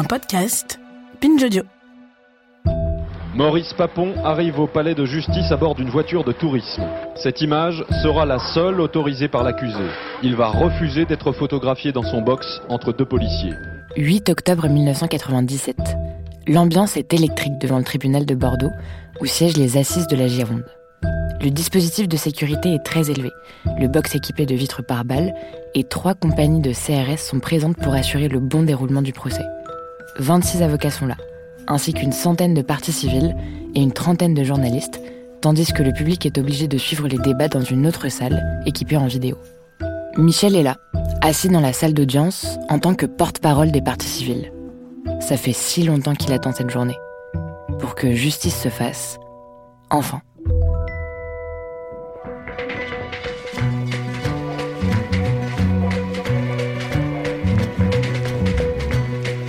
Un podcast Binge Audio. Maurice Papon arrive au palais de justice à bord d'une voiture de tourisme. Cette image sera la seule autorisée par l'accusé. Il va refuser d'être photographié dans son box entre deux policiers. 8 octobre 1997. L'ambiance est électrique devant le tribunal de Bordeaux, où siègent les assises de la Gironde. Le dispositif de sécurité est très élevé. Le box équipé de vitres par balles et trois compagnies de CRS sont présentes pour assurer le bon déroulement du procès. 26 avocats sont là, ainsi qu'une centaine de parties civiles et une trentaine de journalistes, tandis que le public est obligé de suivre les débats dans une autre salle équipée en vidéo. Michel est là, assis dans la salle d'audience en tant que porte-parole des parties civiles. Ça fait si longtemps qu'il attend cette journée. Pour que justice se fasse, enfin.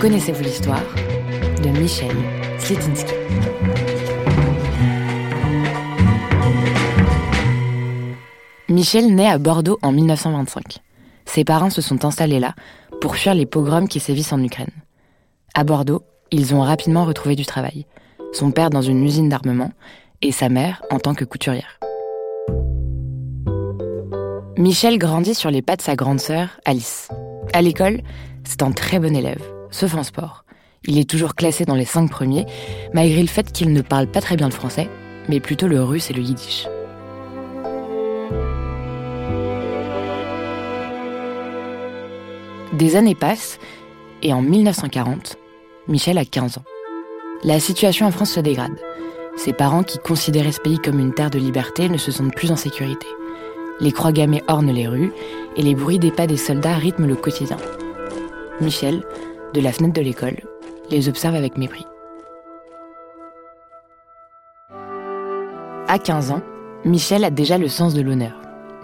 Connaissez-vous l'histoire de Michel Sletinsky Michel naît à Bordeaux en 1925. Ses parents se sont installés là pour fuir les pogroms qui sévissent en Ukraine. À Bordeaux, ils ont rapidement retrouvé du travail. Son père dans une usine d'armement et sa mère en tant que couturière. Michel grandit sur les pas de sa grande sœur, Alice. À l'école, c'est un très bon élève, sauf en sport. Il est toujours classé dans les cinq premiers, malgré le fait qu'il ne parle pas très bien le français, mais plutôt le russe et le yiddish. Des années passent, et en 1940, Michel a 15 ans. La situation en France se dégrade. Ses parents, qui considéraient ce pays comme une terre de liberté, ne se sentent plus en sécurité. Les croix gammées ornent les rues et les bruits des pas des soldats rythment le quotidien. Michel, de la fenêtre de l'école, les observe avec mépris. À 15 ans, Michel a déjà le sens de l'honneur.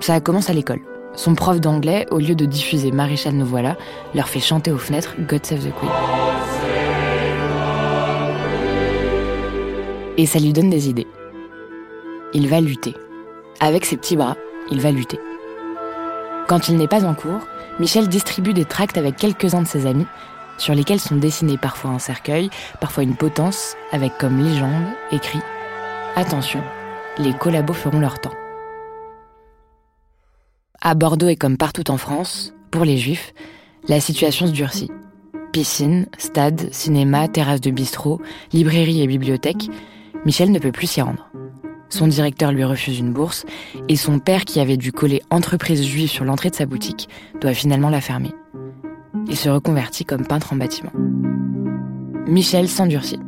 Ça commence à l'école. Son prof d'anglais, au lieu de diffuser Maréchal nous voilà, leur fait chanter aux fenêtres God Save the Queen. Et ça lui donne des idées. Il va lutter. Avec ses petits bras, il va lutter. Quand il n'est pas en cours, Michel distribue des tracts avec quelques-uns de ses amis, sur lesquels sont dessinés parfois un cercueil, parfois une potence, avec comme légende écrit Attention, les collabos feront leur temps. À Bordeaux et comme partout en France, pour les juifs, la situation se durcit. Piscine, stade, cinéma, terrasse de bistrot, librairie et bibliothèque, Michel ne peut plus s'y rendre. Son directeur lui refuse une bourse et son père, qui avait dû coller entreprise juive sur l'entrée de sa boutique, doit finalement la fermer. Il se reconvertit comme peintre en bâtiment. Michel s'endurcit.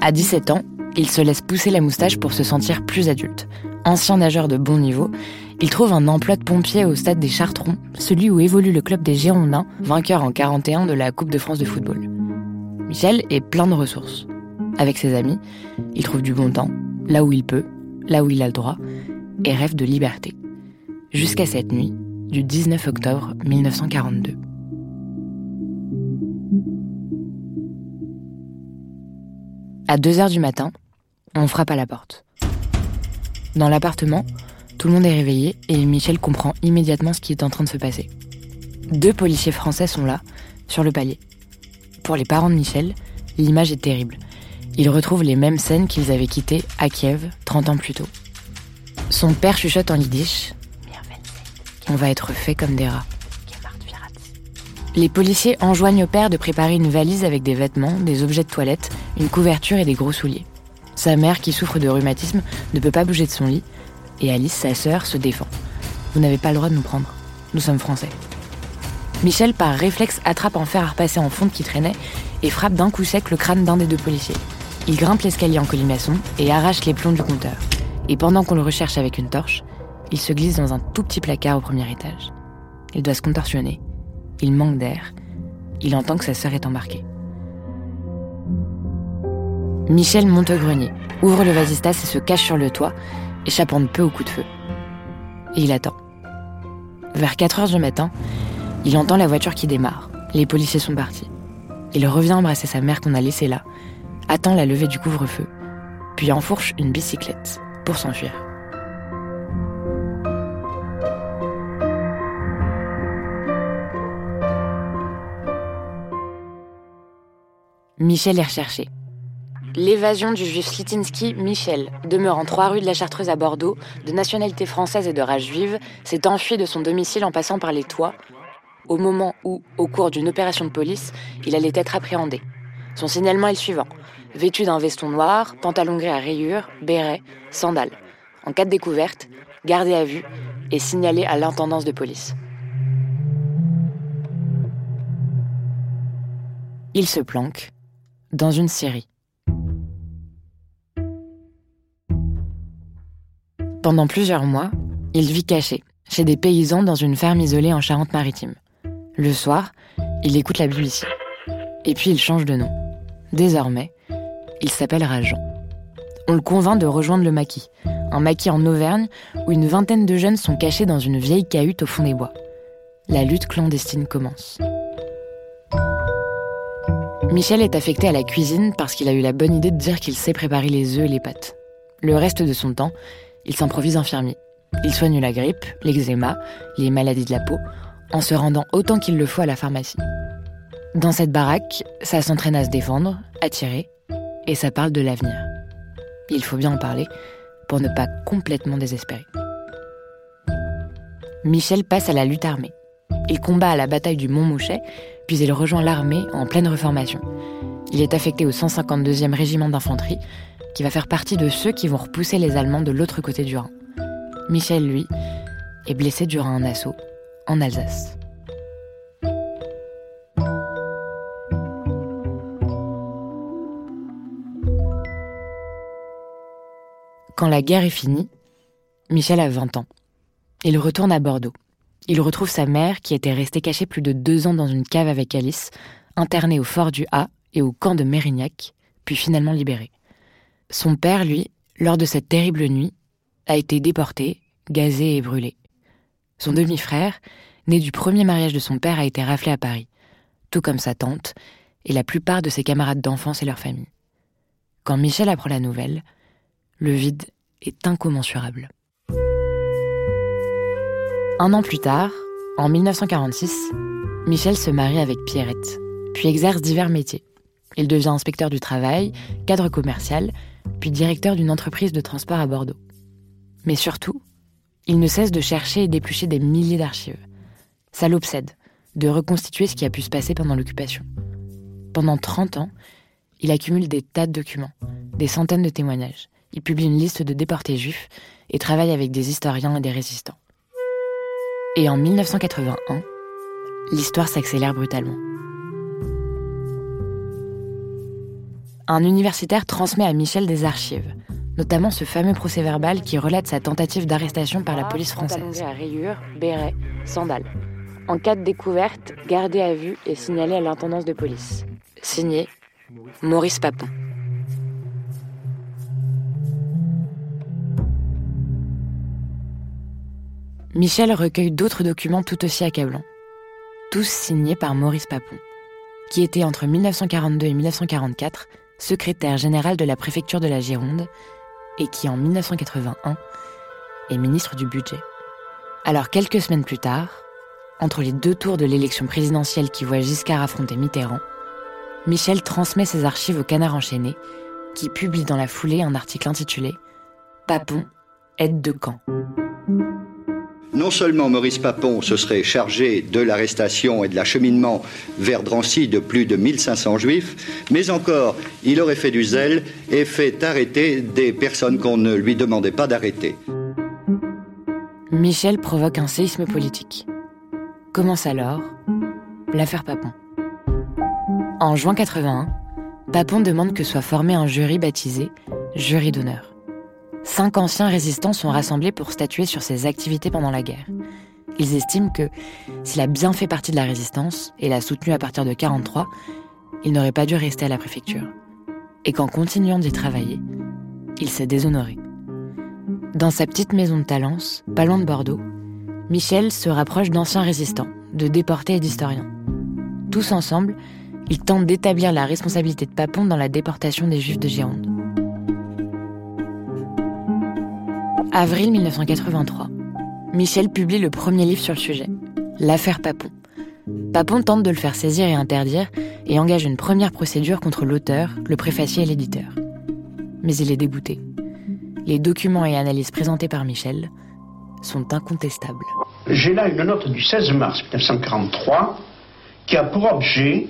À 17 ans, il se laisse pousser la moustache pour se sentir plus adulte. Ancien nageur de bon niveau, il trouve un emploi de pompier au stade des Chartrons, celui où évolue le club des Girondins, vainqueur en 41 de la Coupe de France de football. Michel est plein de ressources. Avec ses amis, il trouve du bon temps, là où il peut, là où il a le droit, et rêve de liberté. Jusqu'à cette nuit, du 19 octobre 1942. À 2 heures du matin, on frappe à la porte. Dans l'appartement, tout le monde est réveillé et Michel comprend immédiatement ce qui est en train de se passer. Deux policiers français sont là, sur le palier. Pour les parents de Michel, l'image est terrible. Ils retrouvent les mêmes scènes qu'ils avaient quittées à Kiev 30 ans plus tôt. Son père chuchote en yiddish On va être fait comme des rats. Les policiers enjoignent au père de préparer une valise avec des vêtements, des objets de toilette, une couverture et des gros souliers. Sa mère, qui souffre de rhumatisme, ne peut pas bouger de son lit, et Alice, sa sœur, se défend. Vous n'avez pas le droit de nous prendre. Nous sommes français. Michel, par réflexe, attrape un fer à repasser en fonte qui traînait et frappe d'un coup sec le crâne d'un des deux policiers. Il grimpe l'escalier en colimaçon et arrache les plombs du compteur. Et pendant qu'on le recherche avec une torche, Il se glisse dans un tout petit placard au premier étage. Il doit se contorsionner. Il manque d'air. Il entend que sa sœur est embarquée. Michel monte au grenier, ouvre le vasistas et se cache sur le toit, échappant de peu au coup de feu. Et il attend. Vers 4 heures du matin, il entend la voiture qui démarre. Les policiers sont partis. Il revient embrasser sa mère qu'on a laissée là, attend la levée du couvre-feu, puis enfourche une bicyclette pour s'enfuir. Michel est recherché. L'évasion du juif Slitinsky Michel, demeurant trois rues de la Chartreuse à Bordeaux, de nationalité française et de race juive, s'est enfui de son domicile en passant par les toits, au moment où, au cours d'une opération de police, il allait être appréhendé. Son signalement est le suivant. Vêtu d'un veston noir, pantalon gris à rayures, béret, sandales. En cas de découverte, gardé à vue et signalé à l'intendance de police. Il se planque dans une série. Pendant plusieurs mois, il vit caché, chez des paysans dans une ferme isolée en Charente-Maritime. Le soir, il écoute la BBC. Et puis il change de nom. Désormais, il s'appelle Rajan. On le convainc de rejoindre le maquis, un maquis en Auvergne où une vingtaine de jeunes sont cachés dans une vieille cahute au fond des bois. La lutte clandestine commence. Michel est affecté à la cuisine parce qu'il a eu la bonne idée de dire qu'il sait préparer les œufs et les pâtes. Le reste de son temps, il s'improvise infirmier. Il soigne la grippe, l'eczéma, les maladies de la peau, en se rendant autant qu'il le faut à la pharmacie. Dans cette baraque, ça s'entraîne à se défendre, à tirer, et ça parle de l'avenir. Il faut bien en parler pour ne pas complètement désespérer. Michel passe à la lutte armée. Il combat à la bataille du Mont-Mouchet, puis il rejoint l'armée en pleine reformation. Il est affecté au 152e régiment d'infanterie, qui va faire partie de ceux qui vont repousser les Allemands de l'autre côté du Rhin. Michel, lui, est blessé durant un assaut en Alsace. Quand la guerre est finie, Michel a 20 ans. Il retourne à Bordeaux. Il retrouve sa mère qui était restée cachée plus de deux ans dans une cave avec Alice, internée au fort du A et au camp de Mérignac, puis finalement libérée. Son père, lui, lors de cette terrible nuit, a été déporté, gazé et brûlé. Son demi-frère, né du premier mariage de son père, a été raflé à Paris, tout comme sa tante et la plupart de ses camarades d'enfance et leur famille. Quand Michel apprend la nouvelle, le vide est incommensurable. Un an plus tard, en 1946, Michel se marie avec Pierrette, puis exerce divers métiers. Il devient inspecteur du travail, cadre commercial puis directeur d'une entreprise de transport à Bordeaux. Mais surtout, il ne cesse de chercher et d'éplucher des milliers d'archives. Ça l'obsède, de reconstituer ce qui a pu se passer pendant l'occupation. Pendant 30 ans, il accumule des tas de documents, des centaines de témoignages. Il publie une liste de déportés juifs et travaille avec des historiens et des résistants. Et en 1981, l'histoire s'accélère brutalement. un universitaire transmet à Michel des archives, notamment ce fameux procès-verbal qui relate sa tentative d'arrestation par la police française. à rayures, béret, sandales. En cas de découverte, gardé à vue et signalé à l'intendance de police. Signé Maurice Papon. Michel recueille d'autres documents tout aussi accablants, tous signés par Maurice Papon, qui était entre 1942 et 1944 secrétaire général de la préfecture de la Gironde, et qui en 1981 est ministre du Budget. Alors quelques semaines plus tard, entre les deux tours de l'élection présidentielle qui voit Giscard affronter Mitterrand, Michel transmet ses archives au Canard enchaîné, qui publie dans la foulée un article intitulé Papon, aide de camp non seulement Maurice Papon se serait chargé de l'arrestation et de l'acheminement vers Drancy de plus de 1500 juifs, mais encore, il aurait fait du zèle et fait arrêter des personnes qu'on ne lui demandait pas d'arrêter. Michel provoque un séisme politique. Commence alors l'affaire Papon. En juin 81, Papon demande que soit formé un jury baptisé Jury d'honneur. Cinq anciens résistants sont rassemblés pour statuer sur ses activités pendant la guerre. Ils estiment que s'il a bien fait partie de la résistance et l'a soutenu à partir de 43, il n'aurait pas dû rester à la préfecture. Et qu'en continuant d'y travailler, il s'est déshonoré. Dans sa petite maison de Talence, pas loin de Bordeaux, Michel se rapproche d'anciens résistants, de déportés et d'historiens. Tous ensemble, ils tentent d'établir la responsabilité de Papon dans la déportation des Juifs de Gironde. Avril 1983. Michel publie le premier livre sur le sujet, L'affaire Papon. Papon tente de le faire saisir et interdire et engage une première procédure contre l'auteur, le préfacier et l'éditeur. Mais il est dégoûté. Les documents et analyses présentés par Michel sont incontestables. J'ai là une note du 16 mars 1943 qui a pour objet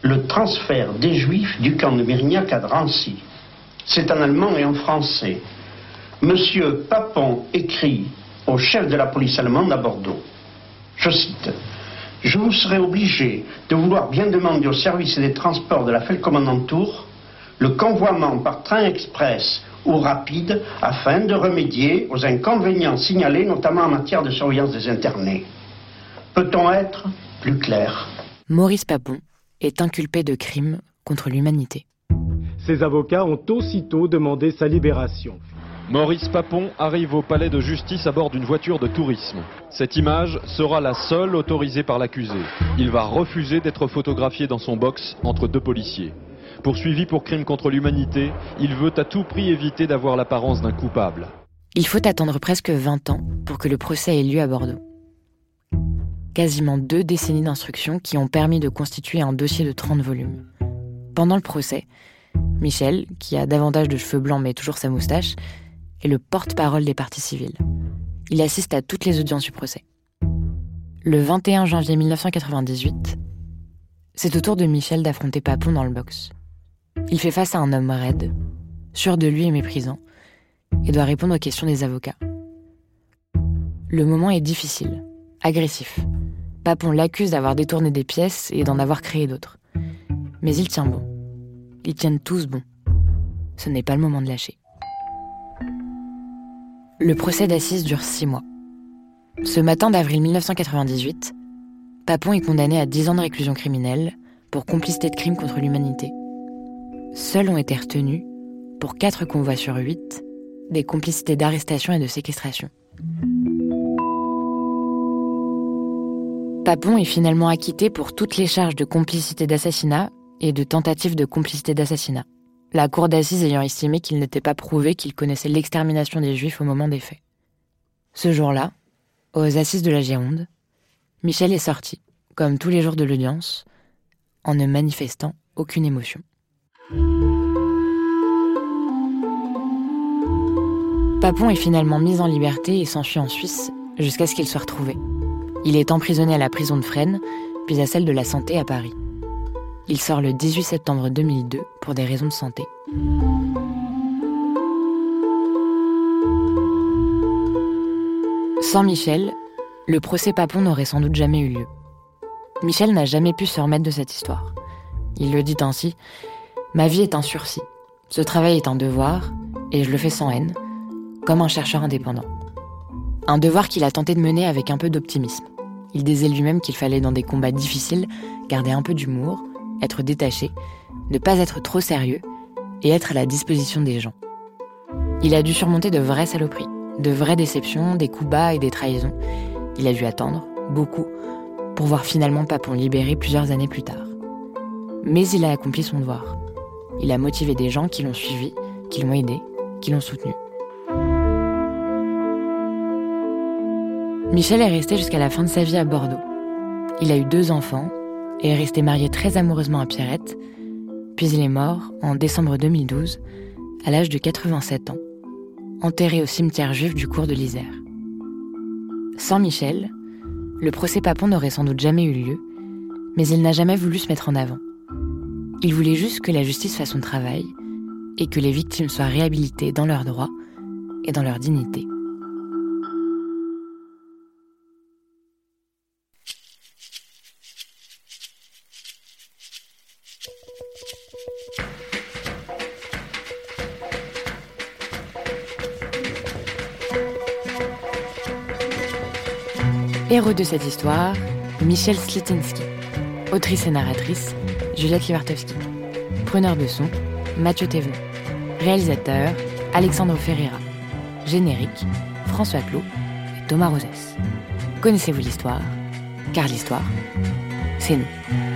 le transfert des Juifs du camp de Mérignac à Drancy. C'est en allemand et en français. Monsieur Papon écrit au chef de la police allemande à Bordeaux. Je cite Je vous serai obligé de vouloir bien demander au service des transports de la Felkommandantur le convoiement par train express ou rapide afin de remédier aux inconvénients signalés, notamment en matière de surveillance des internés. Peut-on être plus clair? Maurice Papon est inculpé de crimes contre l'humanité. Ses avocats ont aussitôt demandé sa libération. Maurice Papon arrive au palais de justice à bord d'une voiture de tourisme. Cette image sera la seule autorisée par l'accusé. Il va refuser d'être photographié dans son box entre deux policiers. Poursuivi pour crime contre l'humanité, il veut à tout prix éviter d'avoir l'apparence d'un coupable. Il faut attendre presque 20 ans pour que le procès ait lieu à Bordeaux. Quasiment deux décennies d'instruction qui ont permis de constituer un dossier de 30 volumes. Pendant le procès, Michel, qui a davantage de cheveux blancs mais toujours sa moustache, est le porte-parole des parties civiles. Il assiste à toutes les audiences du procès. Le 21 janvier 1998, c'est au tour de Michel d'affronter Papon dans le box. Il fait face à un homme raide, sûr de lui et méprisant, et doit répondre aux questions des avocats. Le moment est difficile, agressif. Papon l'accuse d'avoir détourné des pièces et d'en avoir créé d'autres. Mais il tient bon. Ils tiennent tous bon. Ce n'est pas le moment de lâcher. Le procès d'assises dure six mois. Ce matin d'avril 1998, Papon est condamné à 10 ans de réclusion criminelle pour complicité de crimes contre l'humanité. Seuls ont été retenus, pour 4 convois sur 8, des complicités d'arrestation et de séquestration. Papon est finalement acquitté pour toutes les charges de complicité d'assassinat et de tentative de complicité d'assassinat la cour d'assises ayant estimé qu'il n'était pas prouvé qu'il connaissait l'extermination des Juifs au moment des faits. Ce jour-là, aux assises de la Gironde, Michel est sorti, comme tous les jours de l'audience, en ne manifestant aucune émotion. Papon est finalement mis en liberté et s'enfuit en Suisse jusqu'à ce qu'il soit retrouvé. Il est emprisonné à la prison de Fresnes, puis à celle de la Santé à Paris. Il sort le 18 septembre 2002 pour des raisons de santé. Sans Michel, le procès Papon n'aurait sans doute jamais eu lieu. Michel n'a jamais pu se remettre de cette histoire. Il le dit ainsi Ma vie est un sursis. Ce travail est un devoir, et je le fais sans haine, comme un chercheur indépendant. Un devoir qu'il a tenté de mener avec un peu d'optimisme. Il disait lui-même qu'il fallait, dans des combats difficiles, garder un peu d'humour, être détaché, ne pas être trop sérieux et être à la disposition des gens. Il a dû surmonter de vraies saloperies, de vraies déceptions, des coups bas et des trahisons. Il a dû attendre, beaucoup, pour voir finalement Papon libéré plusieurs années plus tard. Mais il a accompli son devoir. Il a motivé des gens qui l'ont suivi, qui l'ont aidé, qui l'ont soutenu. Michel est resté jusqu'à la fin de sa vie à Bordeaux. Il a eu deux enfants et est resté marié très amoureusement à Pierrette, puis il est mort en décembre 2012, à l'âge de 87 ans, enterré au cimetière juif du cours de l'Isère. Sans Michel, le procès Papon n'aurait sans doute jamais eu lieu, mais il n'a jamais voulu se mettre en avant. Il voulait juste que la justice fasse son travail et que les victimes soient réhabilitées dans leurs droits et dans leur dignité. Héros de cette histoire, Michel Slitinsky. Autrice et narratrice, Juliette Livartowski. Preneur de son, Mathieu Thévenon. Réalisateur, Alexandre Ferreira. Générique, François Clot et Thomas Rosès. Connaissez-vous l'histoire? Car l'histoire, c'est nous.